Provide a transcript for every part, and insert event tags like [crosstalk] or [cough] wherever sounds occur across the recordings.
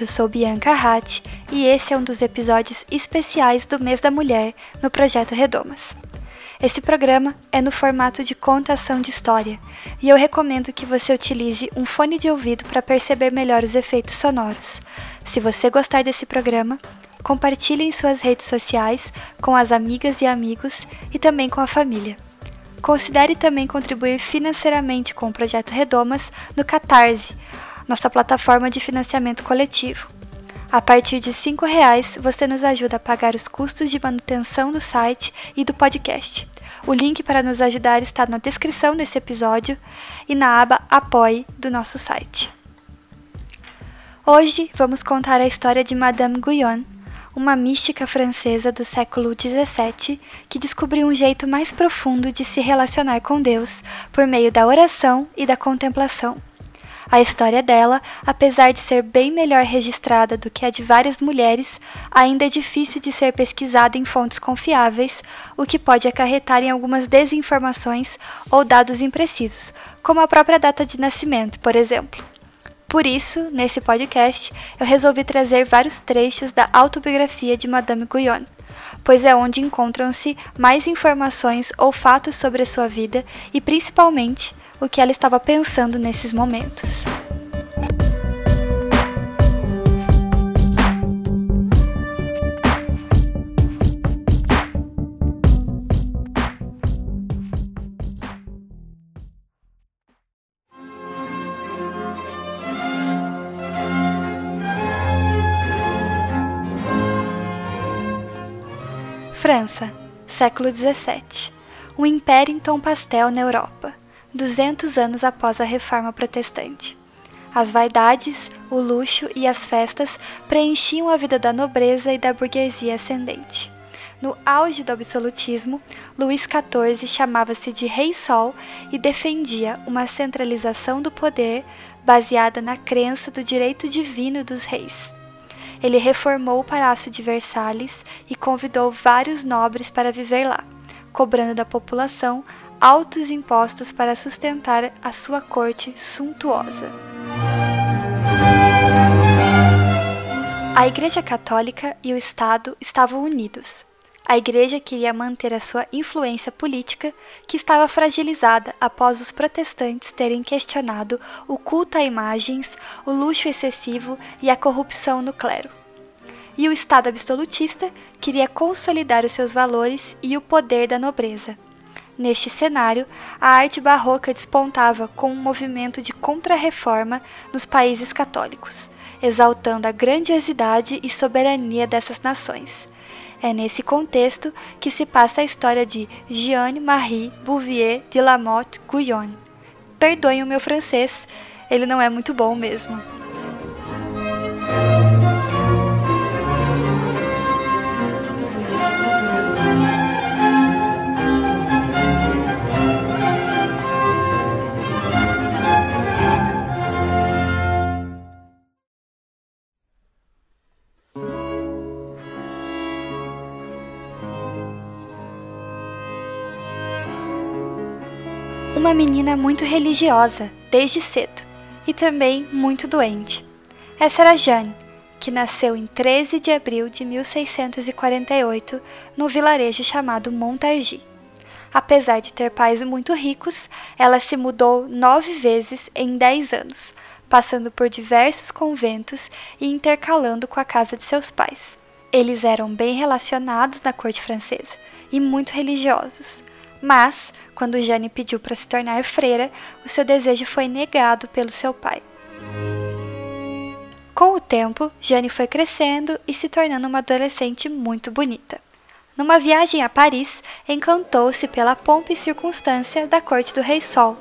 Eu sou Bianca Hatt e esse é um dos episódios especiais do Mês da Mulher no projeto Redomas. Esse programa é no formato de contação de história e eu recomendo que você utilize um fone de ouvido para perceber melhor os efeitos sonoros. Se você gostar desse programa, compartilhe em suas redes sociais com as amigas e amigos e também com a família. Considere também contribuir financeiramente com o projeto Redomas no Catarse, nossa plataforma de financiamento coletivo. A partir de R$ reais você nos ajuda a pagar os custos de manutenção do site e do podcast. O link para nos ajudar está na descrição desse episódio e na aba Apoie do nosso site. Hoje vamos contar a história de Madame Guyon, uma mística francesa do século XVII que descobriu um jeito mais profundo de se relacionar com Deus por meio da oração e da contemplação. A história dela, apesar de ser bem melhor registrada do que a de várias mulheres, ainda é difícil de ser pesquisada em fontes confiáveis, o que pode acarretar em algumas desinformações ou dados imprecisos, como a própria data de nascimento, por exemplo. Por isso, nesse podcast, eu resolvi trazer vários trechos da autobiografia de Madame Guyon, pois é onde encontram-se mais informações ou fatos sobre a sua vida e, principalmente, o que ela estava pensando nesses momentos. Século XVII. Um império em tom pastel na Europa, 200 anos após a reforma protestante. As vaidades, o luxo e as festas preenchiam a vida da nobreza e da burguesia ascendente. No auge do absolutismo, Luís XIV chamava-se de Rei Sol e defendia uma centralização do poder baseada na crença do direito divino dos reis. Ele reformou o Palácio de Versalhes e convidou vários nobres para viver lá, cobrando da população altos impostos para sustentar a sua corte suntuosa. A Igreja Católica e o Estado estavam unidos. A Igreja queria manter a sua influência política, que estava fragilizada após os protestantes terem questionado o culto a imagens, o luxo excessivo e a corrupção no clero. E o Estado absolutista queria consolidar os seus valores e o poder da nobreza. Neste cenário, a arte barroca despontava com um movimento de contra-reforma nos países católicos, exaltando a grandiosidade e soberania dessas nações é nesse contexto que se passa a história de Jeanne-Marie Bouvier de Lamotte Guyon. Perdoem o meu francês, ele não é muito bom mesmo. Uma menina muito religiosa desde cedo e também muito doente. Essa era Jane, que nasceu em 13 de abril de 1648 no vilarejo chamado Montargis. Apesar de ter pais muito ricos, ela se mudou nove vezes em dez anos, passando por diversos conventos e intercalando com a casa de seus pais. Eles eram bem relacionados na corte francesa e muito religiosos, mas quando Jane pediu para se tornar freira, o seu desejo foi negado pelo seu pai. Com o tempo, Jane foi crescendo e se tornando uma adolescente muito bonita. Numa viagem a Paris, encantou-se pela pompa e circunstância da corte do Rei Sol.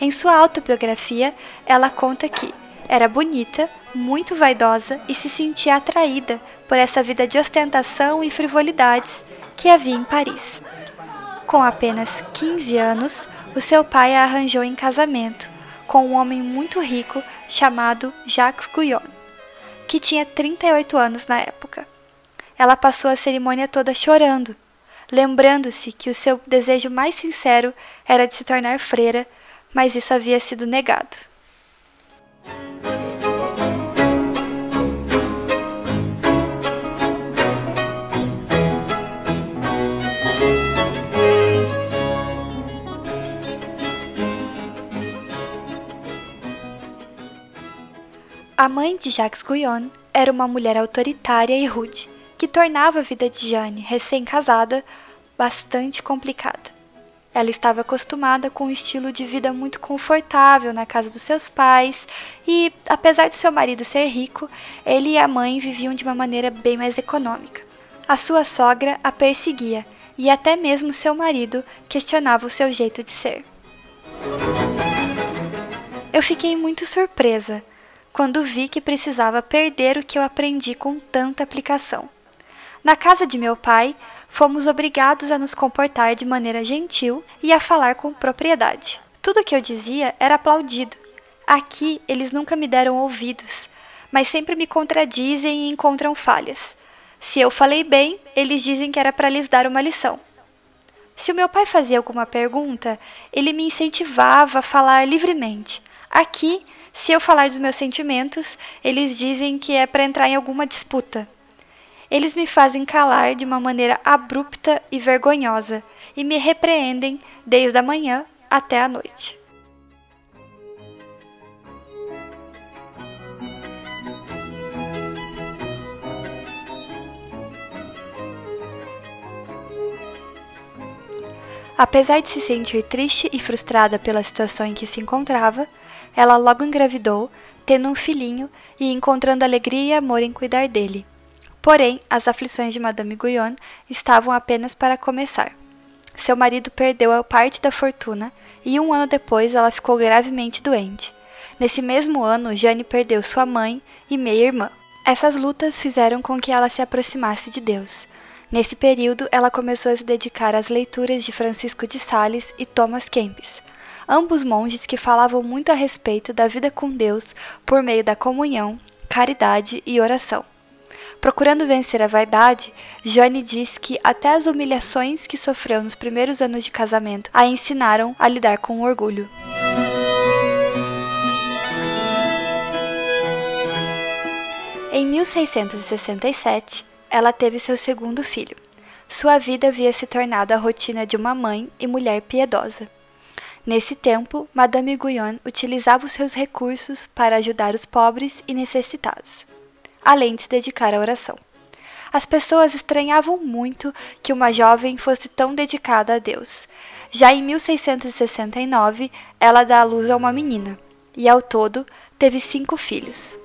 Em sua autobiografia, ela conta que, Era bonita, muito vaidosa e se sentia atraída por essa vida de ostentação e frivolidades que havia em Paris. Com apenas 15 anos, o seu pai a arranjou em casamento com um homem muito rico chamado Jacques Guyon, que tinha 38 anos na época. Ela passou a cerimônia toda chorando, lembrando-se que o seu desejo mais sincero era de se tornar freira, mas isso havia sido negado. A mãe de Jacques Guyon era uma mulher autoritária e rude, que tornava a vida de Jane, recém-casada, bastante complicada. Ela estava acostumada com um estilo de vida muito confortável na casa dos seus pais e, apesar de seu marido ser rico, ele e a mãe viviam de uma maneira bem mais econômica. A sua sogra a perseguia e até mesmo seu marido questionava o seu jeito de ser. Eu fiquei muito surpresa quando vi que precisava perder o que eu aprendi com tanta aplicação. Na casa de meu pai, fomos obrigados a nos comportar de maneira gentil e a falar com propriedade. Tudo que eu dizia era aplaudido. Aqui eles nunca me deram ouvidos, mas sempre me contradizem e encontram falhas. Se eu falei bem, eles dizem que era para lhes dar uma lição. Se o meu pai fazia alguma pergunta, ele me incentivava a falar livremente. Aqui se eu falar dos meus sentimentos, eles dizem que é para entrar em alguma disputa. Eles me fazem calar de uma maneira abrupta e vergonhosa e me repreendem desde a manhã até a noite. Apesar de se sentir triste e frustrada pela situação em que se encontrava, ela logo engravidou, tendo um filhinho e encontrando alegria e amor em cuidar dele. Porém, as aflições de Madame Guyon estavam apenas para começar. Seu marido perdeu a parte da fortuna e um ano depois ela ficou gravemente doente. Nesse mesmo ano, Jane perdeu sua mãe e meia-irmã. Essas lutas fizeram com que ela se aproximasse de Deus. Nesse período, ela começou a se dedicar às leituras de Francisco de Sales e Thomas Kempis, ambos monges que falavam muito a respeito da vida com Deus por meio da comunhão, caridade e oração. Procurando vencer a vaidade, Jane diz que até as humilhações que sofreu nos primeiros anos de casamento a ensinaram a lidar com o orgulho. Em 1667, ela teve seu segundo filho. Sua vida havia se tornado a rotina de uma mãe e mulher piedosa. Nesse tempo, Madame Guyon utilizava os seus recursos para ajudar os pobres e necessitados, além de se dedicar à oração. As pessoas estranhavam muito que uma jovem fosse tão dedicada a Deus. Já em 1669, ela dá à luz a uma menina, e ao todo teve cinco filhos.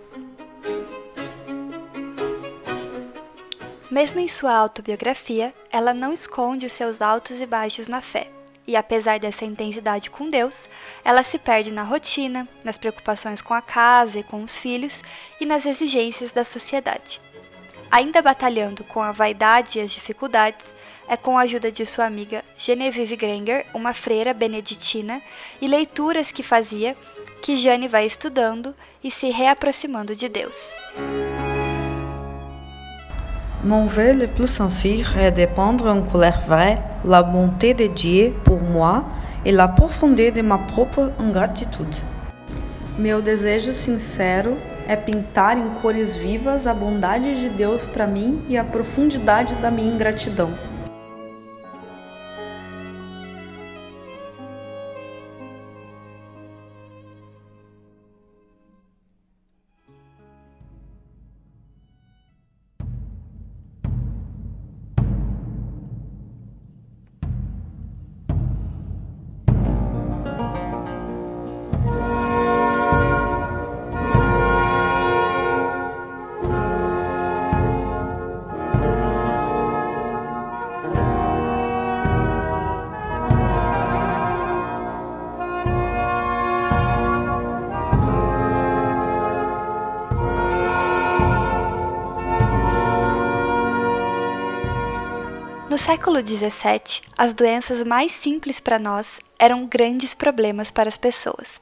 Mesmo em sua autobiografia, ela não esconde os seus altos e baixos na fé e apesar dessa intensidade com Deus, ela se perde na rotina, nas preocupações com a casa e com os filhos e nas exigências da sociedade. Ainda batalhando com a vaidade e as dificuldades, é com a ajuda de sua amiga Genevieve Granger, uma freira beneditina, e leituras que fazia, que Jane vai estudando e se reaproximando de Deus. Mon vœu le plus sincère est de prendre en colère vraie la bonté de Dieu pour moi e la profondeur de ma própria ingratitude. Meu desejo sincero é pintar em cores vivas a bondade de Deus para mim e a profundidade da minha ingratidão. Século XVII, as doenças mais simples para nós eram grandes problemas para as pessoas.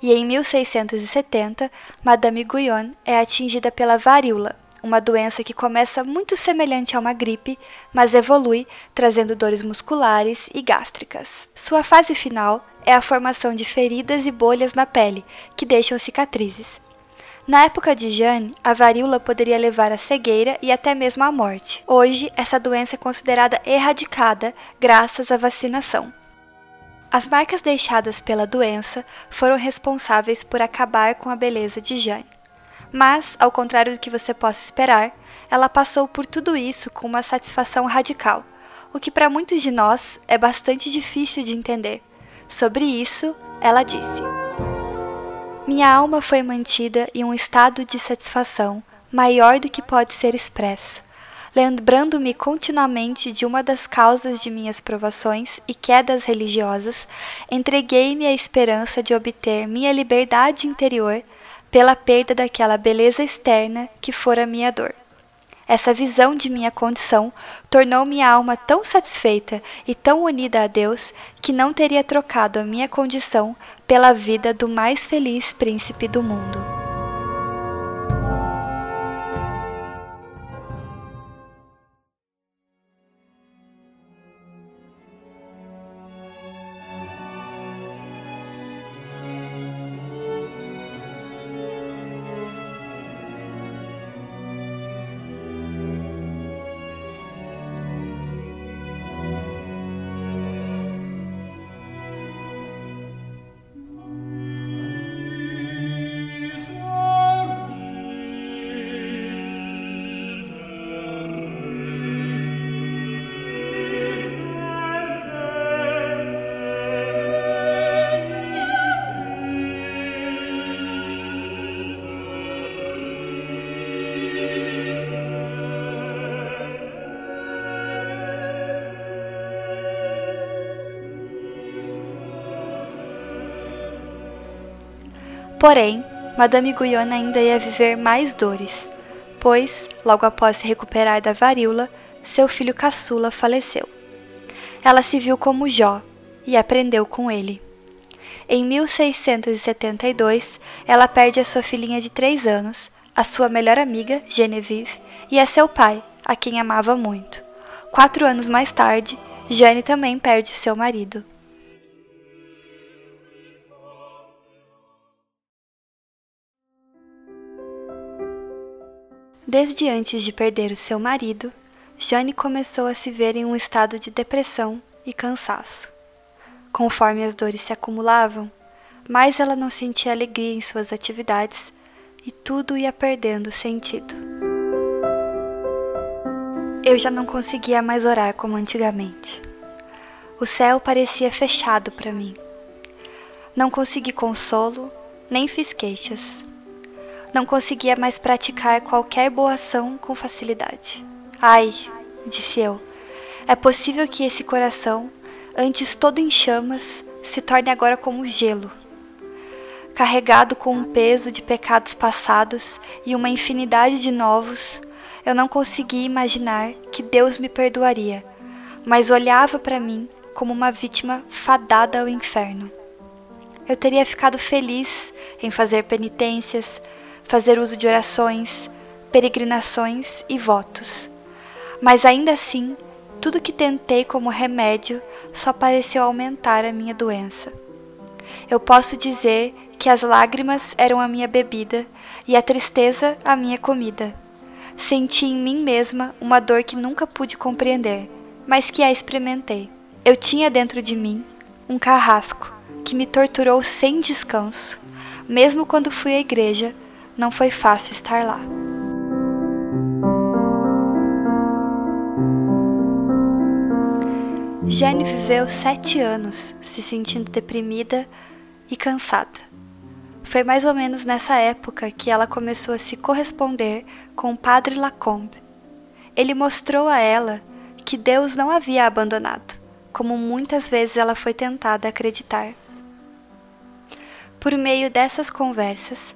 E em 1670, Madame Guyon é atingida pela varíola, uma doença que começa muito semelhante a uma gripe, mas evolui, trazendo dores musculares e gástricas. Sua fase final é a formação de feridas e bolhas na pele, que deixam cicatrizes. Na época de Jeanne, a varíola poderia levar à cegueira e até mesmo à morte. Hoje, essa doença é considerada erradicada graças à vacinação. As marcas deixadas pela doença foram responsáveis por acabar com a beleza de Jeanne. Mas, ao contrário do que você possa esperar, ela passou por tudo isso com uma satisfação radical, o que para muitos de nós é bastante difícil de entender. Sobre isso, ela disse: Minha alma foi mantida em um estado de satisfação maior do que pode ser expresso, lembrando-me continuamente de uma das causas de minhas provações e quedas religiosas, entreguei-me à esperança de obter minha liberdade interior pela perda daquela beleza externa que fora minha dor. Essa visão de minha condição tornou minha alma tão satisfeita e tão unida a Deus que não teria trocado a minha condição pela vida do mais feliz príncipe do mundo. Porém, Madame Guyon ainda ia viver mais dores, pois, logo após se recuperar da varíola, seu filho caçula faleceu. Ela se viu como Jó e aprendeu com ele. Em 1672, ela perde a sua filhinha de três anos, a sua melhor amiga, Genevieve, e a seu pai, a quem amava muito. Quatro anos mais tarde, Jane também perde seu marido. Desde antes de perder o seu marido, Jane começou a se ver em um estado de depressão e cansaço. Conforme as dores se acumulavam, mais ela não sentia alegria em suas atividades e tudo ia perdendo sentido. Eu já não conseguia mais orar como antigamente. O céu parecia fechado para mim. Não consegui consolo, nem fiz queixas não conseguia mais praticar qualquer boa ação com facilidade. Ai, disse eu, é possível que esse coração, antes todo em chamas, se torne agora como gelo. Carregado com um peso de pecados passados e uma infinidade de novos, eu não conseguia imaginar que Deus me perdoaria, mas olhava para mim como uma vítima fadada ao inferno. Eu teria ficado feliz em fazer penitências, fazer uso de orações, peregrinações e votos. Mas ainda assim, tudo que tentei como remédio só pareceu aumentar a minha doença. Eu posso dizer que as lágrimas eram a minha bebida e a tristeza a minha comida. Senti em mim mesma uma dor que nunca pude compreender, mas que a experimentei. Eu tinha dentro de mim um carrasco que me torturou sem descanso, mesmo quando fui à igreja não foi fácil estar lá. Jane viveu sete anos se sentindo deprimida e cansada. Foi mais ou menos nessa época que ela começou a se corresponder com o padre Lacombe. Ele mostrou a ela que Deus não havia abandonado, como muitas vezes ela foi tentada acreditar. Por meio dessas conversas,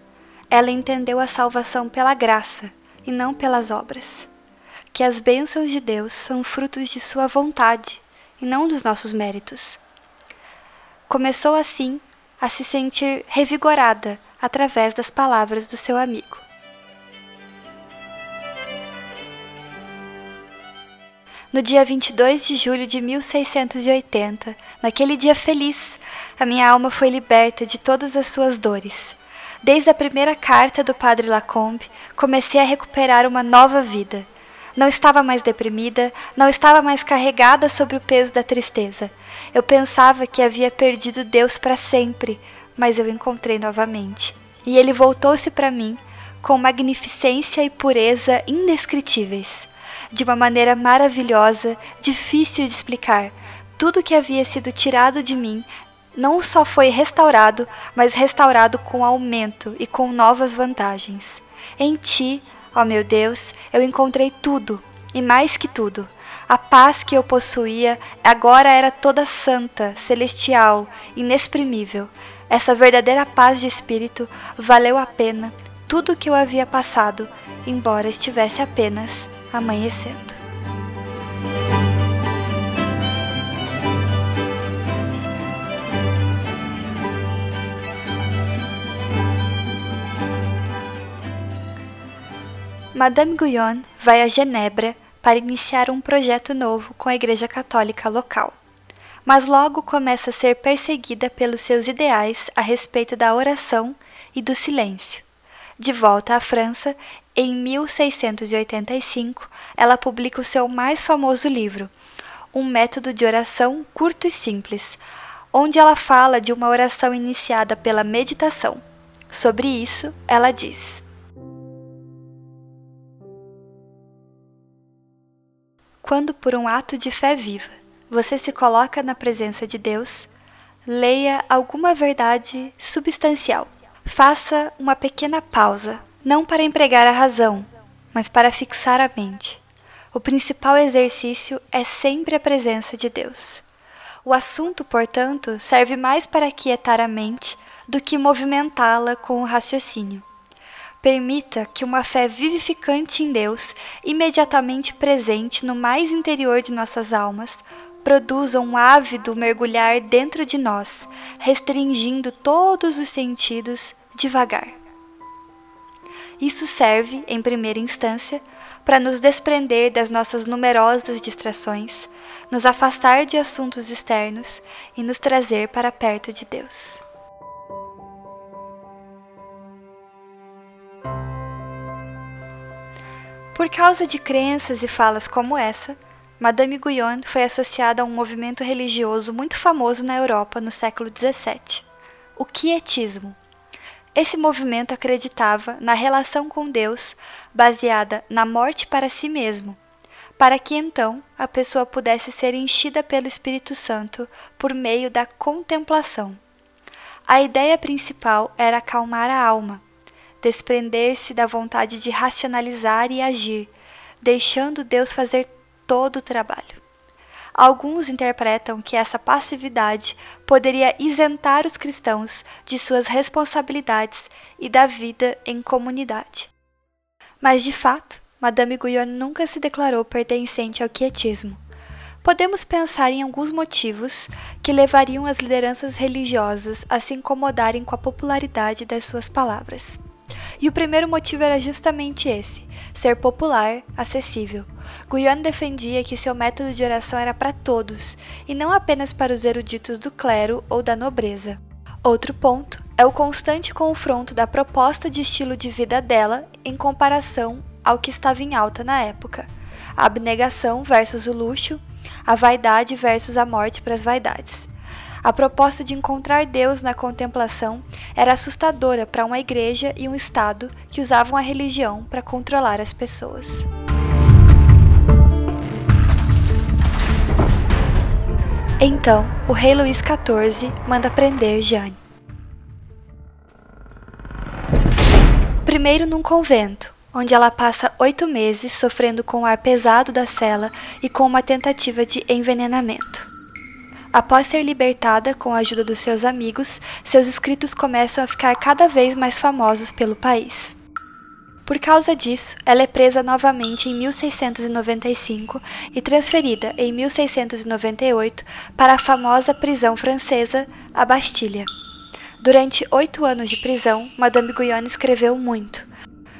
ela entendeu a salvação pela graça e não pelas obras. que as bênçãos de Deus são frutos de Sua vontade e não dos nossos méritos. Começou assim a se sentir revigorada através das palavras do seu amigo. No dia 22 de julho de 1680, naquele dia feliz, a minha alma foi liberta de todas as suas dores. Desde a primeira carta do Padre Lacombe, comecei a recuperar uma nova vida. Não estava mais deprimida, não estava mais carregada sobre o peso da tristeza. Eu pensava que havia perdido Deus para sempre, mas eu encontrei novamente. E ele voltou-se para mim com magnificência e pureza indescritíveis de uma maneira maravilhosa, difícil de explicar. Tudo que havia sido tirado de mim não só foi restaurado, mas restaurado com aumento e com novas vantagens. Em ti, ó meu Deus, eu encontrei tudo, e mais que tudo. A paz que eu possuía agora era toda santa, celestial, inexprimível. Essa verdadeira paz de espírito valeu a pena tudo o que eu havia passado, embora estivesse apenas amanhecendo. Madame Guyon vai a Genebra para iniciar um projeto novo com a Igreja Católica local. Mas logo começa a ser perseguida pelos seus ideais a respeito da oração e do silêncio. De volta à França, em 1685, ela publica o seu mais famoso livro, Um Método de Oração Curto e Simples, onde ela fala de uma oração iniciada pela meditação. Sobre isso, ela diz: Quando, por um ato de fé viva, você se coloca na presença de Deus, leia alguma verdade substancial. Faça uma pequena pausa não para empregar a razão, mas para fixar a mente. O principal exercício é sempre a presença de Deus. O assunto, portanto, serve mais para quietar a mente do que movimentá-la com o raciocínio. Permita que uma fé vivificante em Deus, imediatamente presente no mais interior de nossas almas, produza um ávido mergulhar dentro de nós, restringindo todos os sentidos devagar. Isso serve, em primeira instância, para nos desprender das nossas numerosas distrações, nos afastar de assuntos externos e nos trazer para perto de Deus. Por causa de crenças e falas como essa, Madame Guyon foi associada a um movimento religioso muito famoso na Europa no século XVII, o Quietismo esse movimento acreditava na relação com Deus baseada na morte para si mesmo, para que então a pessoa pudesse ser enchida pelo Espírito Santo por meio da contemplação. A ideia principal era acalmar a alma, desprender-se da vontade de racionalizar e agir, deixando Deus fazer todo o trabalho. Alguns interpretam que essa passividade poderia isentar os cristãos de suas responsabilidades e da vida em comunidade. Mas, de fato, Madame Guyon nunca se declarou pertencente ao quietismo. Podemos pensar em alguns motivos que levariam as lideranças religiosas a se incomodarem com a popularidade das suas palavras. E o primeiro motivo era justamente esse: ser popular, acessível. Guyon defendia que seu método de oração era para todos, e não apenas para os eruditos do clero ou da nobreza. Outro ponto é o constante confronto da proposta de estilo de vida dela em comparação ao que estava em alta na época: a abnegação versus o luxo, a vaidade versus a morte para as vaidades. A proposta de encontrar Deus na contemplação era assustadora para uma igreja e um Estado que usavam a religião para controlar as pessoas. Então, o rei Luís XIV manda prender Jane. Primeiro num convento, onde ela passa oito meses sofrendo com o ar pesado da cela e com uma tentativa de envenenamento. Após ser libertada com a ajuda dos seus amigos, seus escritos começam a ficar cada vez mais famosos pelo país. Por causa disso, ela é presa novamente em 1695 e transferida em 1698 para a famosa prisão francesa, a Bastilha. Durante oito anos de prisão, Madame Guyon escreveu muito.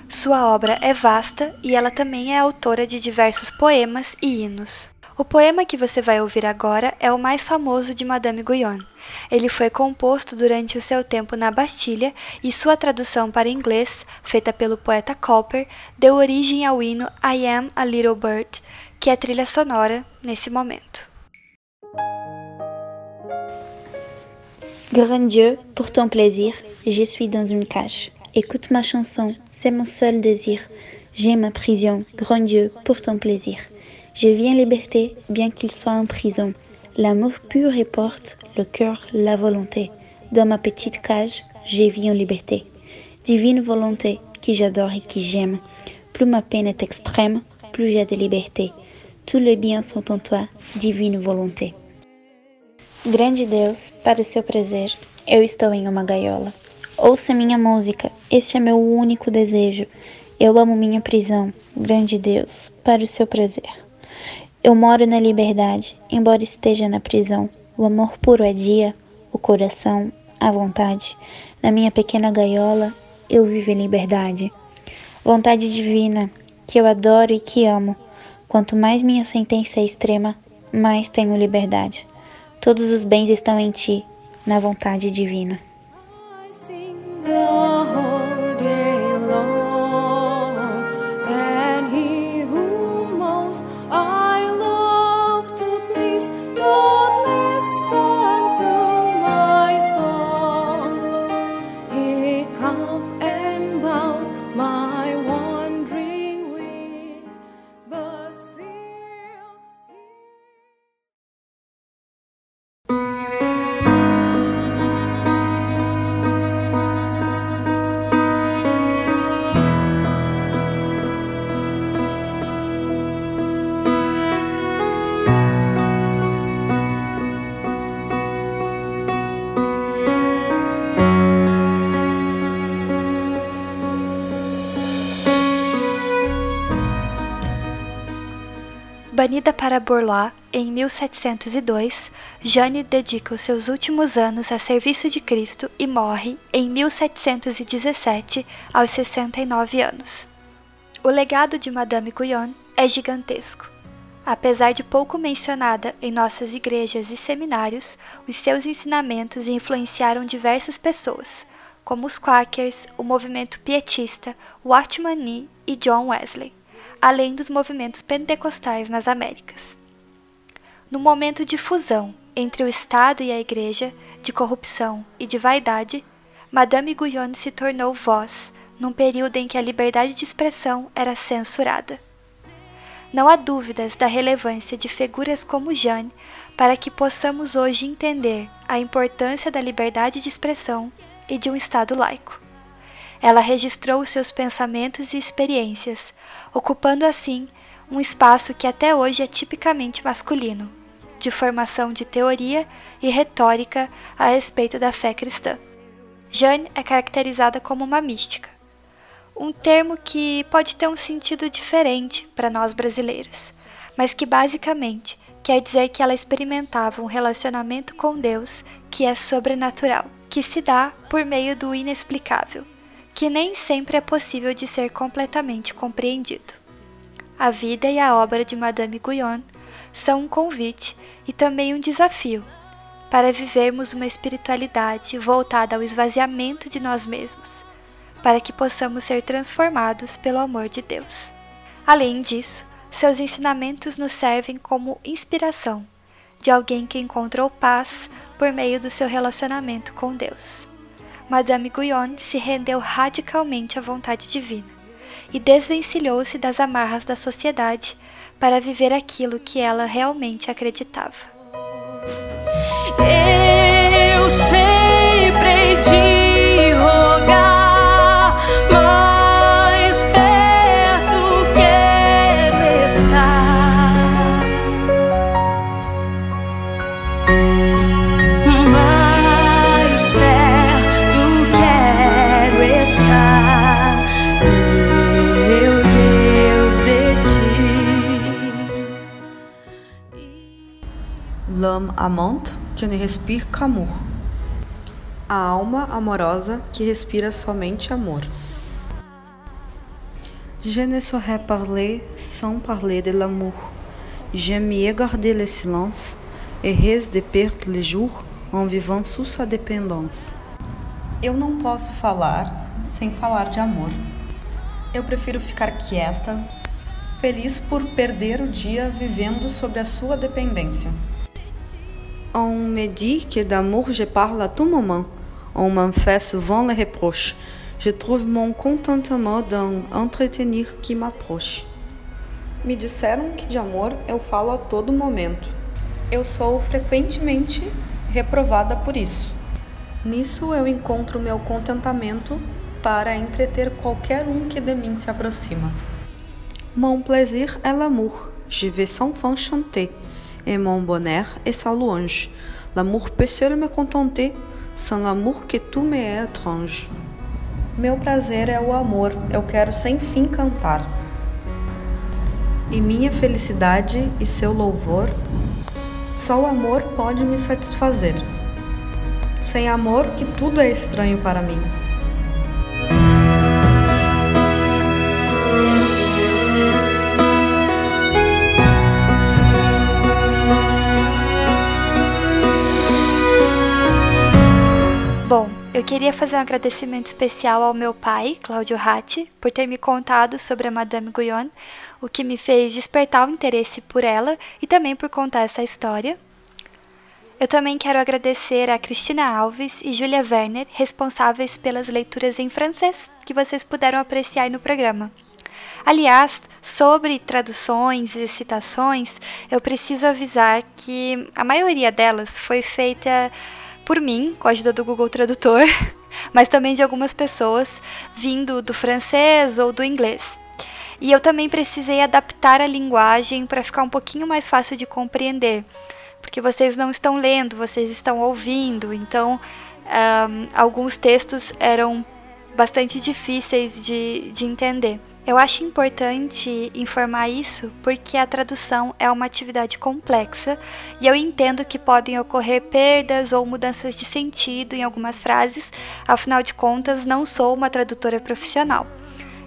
Sua obra é vasta e ela também é autora de diversos poemas e hinos. O poema que você vai ouvir agora é o mais famoso de Madame Guyon. Ele foi composto durante o seu tempo na Bastilha e sua tradução para inglês, feita pelo poeta Cowper, deu origem ao hino I Am a Little Bird, que é trilha sonora nesse momento. Grand Dieu, pour ton plaisir, je suis dans une cage. Écoute ma chanson, c'est mon seul désir. J'ai ma prison, grand Dieu, pour ton plaisir. Je viens liberté, bien qu'il soit en prison. L'amour pur et porte le cœur, la volonté. Dans ma petite cage, je vis en liberté. Divine volonté, qui j'adore et qui j'aime. Plus ma peine est extrême, plus j'ai de liberté. Tous les biens sont en toi, divine volonté. Grande Deus, para o seu prazer, eu estou em uma gaiola. Ouça minha música, este é meu único desejo. Eu amo minha prisão, grande Deus, para o seu prazer. Eu moro na liberdade, embora esteja na prisão. O amor puro é dia, o coração, a vontade. Na minha pequena gaiola, eu vivo em liberdade. Vontade divina, que eu adoro e que amo. Quanto mais minha sentença é extrema, mais tenho liberdade. Todos os bens estão em ti, na vontade divina. Banida para Borloo em 1702, Jane dedica os seus últimos anos a serviço de Cristo e morre em 1717, aos 69 anos. O legado de Madame Guyon é gigantesco. Apesar de pouco mencionada em nossas igrejas e seminários, os seus ensinamentos influenciaram diversas pessoas, como os Quakers, o movimento pietista, Watchman Nee e John Wesley além dos movimentos pentecostais nas Américas. No momento de fusão entre o Estado e a Igreja, de corrupção e de vaidade, Madame Guyon se tornou voz num período em que a liberdade de expressão era censurada. Não há dúvidas da relevância de figuras como Jeanne para que possamos hoje entender a importância da liberdade de expressão e de um Estado laico. Ela registrou seus pensamentos e experiências, ocupando assim um espaço que até hoje é tipicamente masculino, de formação de teoria e retórica a respeito da fé cristã. Jane é caracterizada como uma mística, um termo que pode ter um sentido diferente para nós brasileiros, mas que basicamente quer dizer que ela experimentava um relacionamento com Deus que é sobrenatural, que se dá por meio do inexplicável que nem sempre é possível de ser completamente compreendido. A vida e a obra de Madame Guyon são um convite e também um desafio para vivermos uma espiritualidade voltada ao esvaziamento de nós mesmos, para que possamos ser transformados pelo amor de Deus. Além disso, seus ensinamentos nos servem como inspiração de alguém que encontrou paz por meio do seu relacionamento com Deus. Madame Guyon se rendeu radicalmente à vontade divina e desvencilhou-se das amarras da sociedade para viver aquilo que ela realmente acreditava. Eu sempre respire qu'amour. A alma amorosa que respira somente amor. Je ne saurais parler sans parler de l'amour. J'aimais garder le silence et risque de perdre le jour en vivant sous sa dépendance. Eu não posso falar sem falar de amor. Eu prefiro ficar quieta, feliz por perder o dia vivendo sob a sua dependência. On me dit que d'amour je parle à tout moment. On m'en fait souvent les reproches. Je trouve mon contentement dans entretenir qui m'approche. Me disseram que de amor eu falo a todo momento. Eu sou frequentemente reprovada por isso. Nisso eu encontro meu contentamento para entreter qualquer um que de mim se aproxima. Mon plaisir est l'amour. Je vais sans fin chanter. Et mon bonheur est sa louange. L'amour peut seul me contenter. Sans l'amour que tout me est étrange. Meu prazer é o amor, eu quero sem fim cantar. E minha felicidade e seu louvor, só o amor pode me satisfazer. Sem amor, que tudo é estranho para mim. Eu queria fazer um agradecimento especial ao meu pai, Cláudio Ratti, por ter me contado sobre a Madame Guyon, o que me fez despertar o interesse por ela e também por contar essa história. Eu também quero agradecer a Cristina Alves e Julia Werner, responsáveis pelas leituras em francês que vocês puderam apreciar no programa. Aliás, sobre traduções e citações, eu preciso avisar que a maioria delas foi feita por mim, com a ajuda do Google Tradutor, [laughs] mas também de algumas pessoas vindo do francês ou do inglês. E eu também precisei adaptar a linguagem para ficar um pouquinho mais fácil de compreender, porque vocês não estão lendo, vocês estão ouvindo, então um, alguns textos eram bastante difíceis de, de entender. Eu acho importante informar isso porque a tradução é uma atividade complexa e eu entendo que podem ocorrer perdas ou mudanças de sentido em algumas frases, afinal de contas, não sou uma tradutora profissional.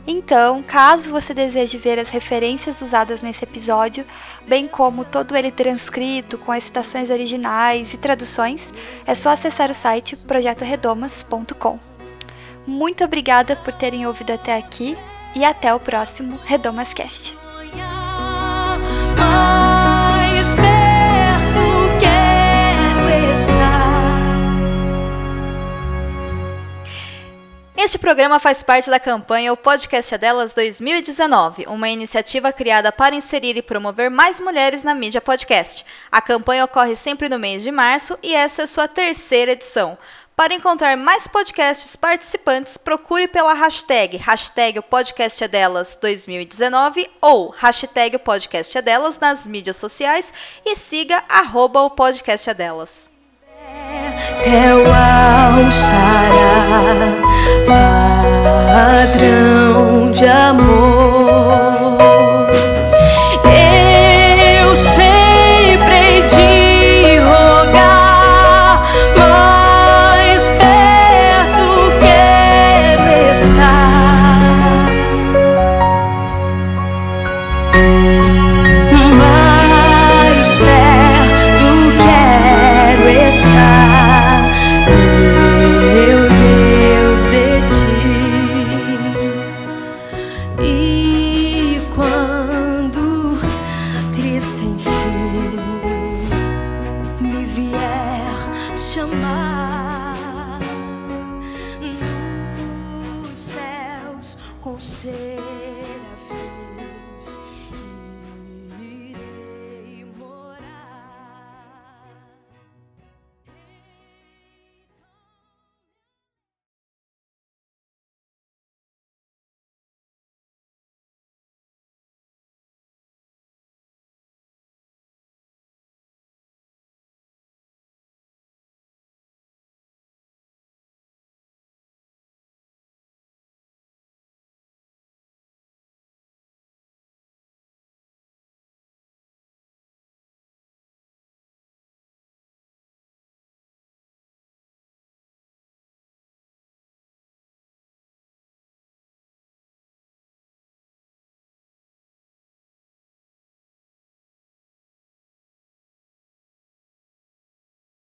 Então, caso você deseje ver as referências usadas nesse episódio, bem como todo ele transcrito com as citações originais e traduções, é só acessar o site projetoredomas.com. Muito obrigada por terem ouvido até aqui e até o próximo Redomascast. Estar. Este programa faz parte da campanha O Podcast é Delas 2019, uma iniciativa criada para inserir e promover mais mulheres na mídia podcast. A campanha ocorre sempre no mês de março e essa é sua terceira edição. Para encontrar mais podcasts participantes, procure pela hashtag, hashtag o podcast é delas 2019 ou hashtag o podcast é delas nas mídias sociais e siga arroba o podcast é delas. Teu alçará padrão de amor. say